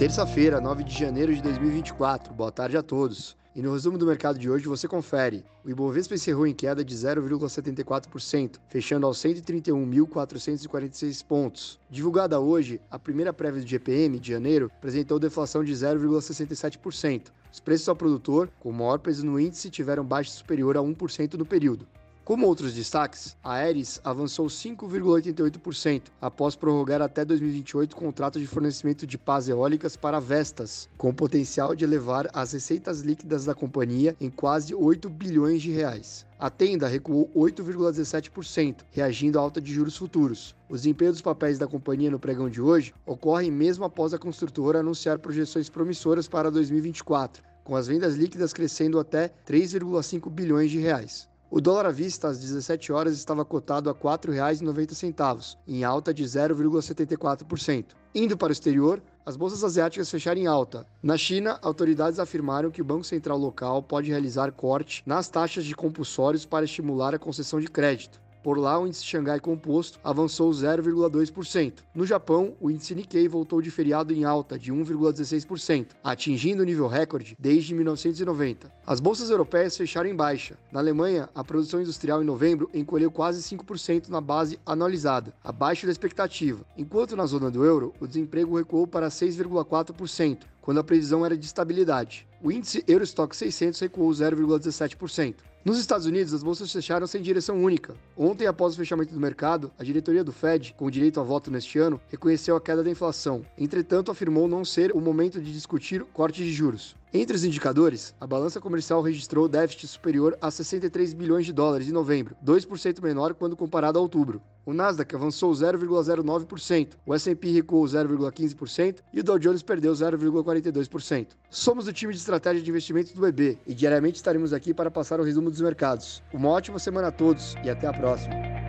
Terça-feira, 9 de janeiro de 2024. Boa tarde a todos. E no resumo do mercado de hoje você confere. O Ibovespa encerrou em queda de 0,74%, fechando aos 131.446 pontos. Divulgada hoje, a primeira prévia do GPM de janeiro apresentou deflação de 0,67%. Os preços ao produtor, com maior peso no índice, tiveram baixa superior a 1% no período. Como outros destaques, a Aeres avançou 5,88% após prorrogar até 2028 o contrato de fornecimento de pás eólicas para Vestas, com potencial de elevar as receitas líquidas da companhia em quase 8 bilhões de reais. A Tenda recuou 8,17%, reagindo à alta de juros futuros. O desempenho dos papéis da companhia no pregão de hoje ocorre mesmo após a construtora anunciar projeções promissoras para 2024, com as vendas líquidas crescendo até 3,5 bilhões de reais. O dólar à vista às 17 horas estava cotado a R$ 4,90, em alta de 0,74%. Indo para o exterior, as bolsas asiáticas fecharam em alta. Na China, autoridades afirmaram que o Banco Central local pode realizar corte nas taxas de compulsórios para estimular a concessão de crédito. Por lá, o índice Xangai Composto avançou 0,2%. No Japão, o índice Nikkei voltou de feriado em alta de 1,16%, atingindo o nível recorde desde 1990. As bolsas europeias fecharam em baixa. Na Alemanha, a produção industrial em novembro encolheu quase 5% na base anualizada, abaixo da expectativa, enquanto na zona do euro, o desemprego recuou para 6,4%, quando a previsão era de estabilidade. O índice Eurostock 600 recuou 0,17%. Nos Estados Unidos, as bolsas fecharam sem direção única. Ontem, após o fechamento do mercado, a diretoria do Fed, com direito a voto neste ano, reconheceu a queda da inflação. Entretanto, afirmou não ser o momento de discutir corte de juros. Entre os indicadores, a balança comercial registrou déficit superior a 63 bilhões de dólares em novembro, 2% menor quando comparado a outubro. O Nasdaq avançou 0,09%, o S&P recuou 0,15% e o Dow Jones perdeu 0,42%. Somos o time de estratégia de investimentos do EB e diariamente estaremos aqui para passar o resumo dos mercados. Uma ótima semana a todos e até a próxima.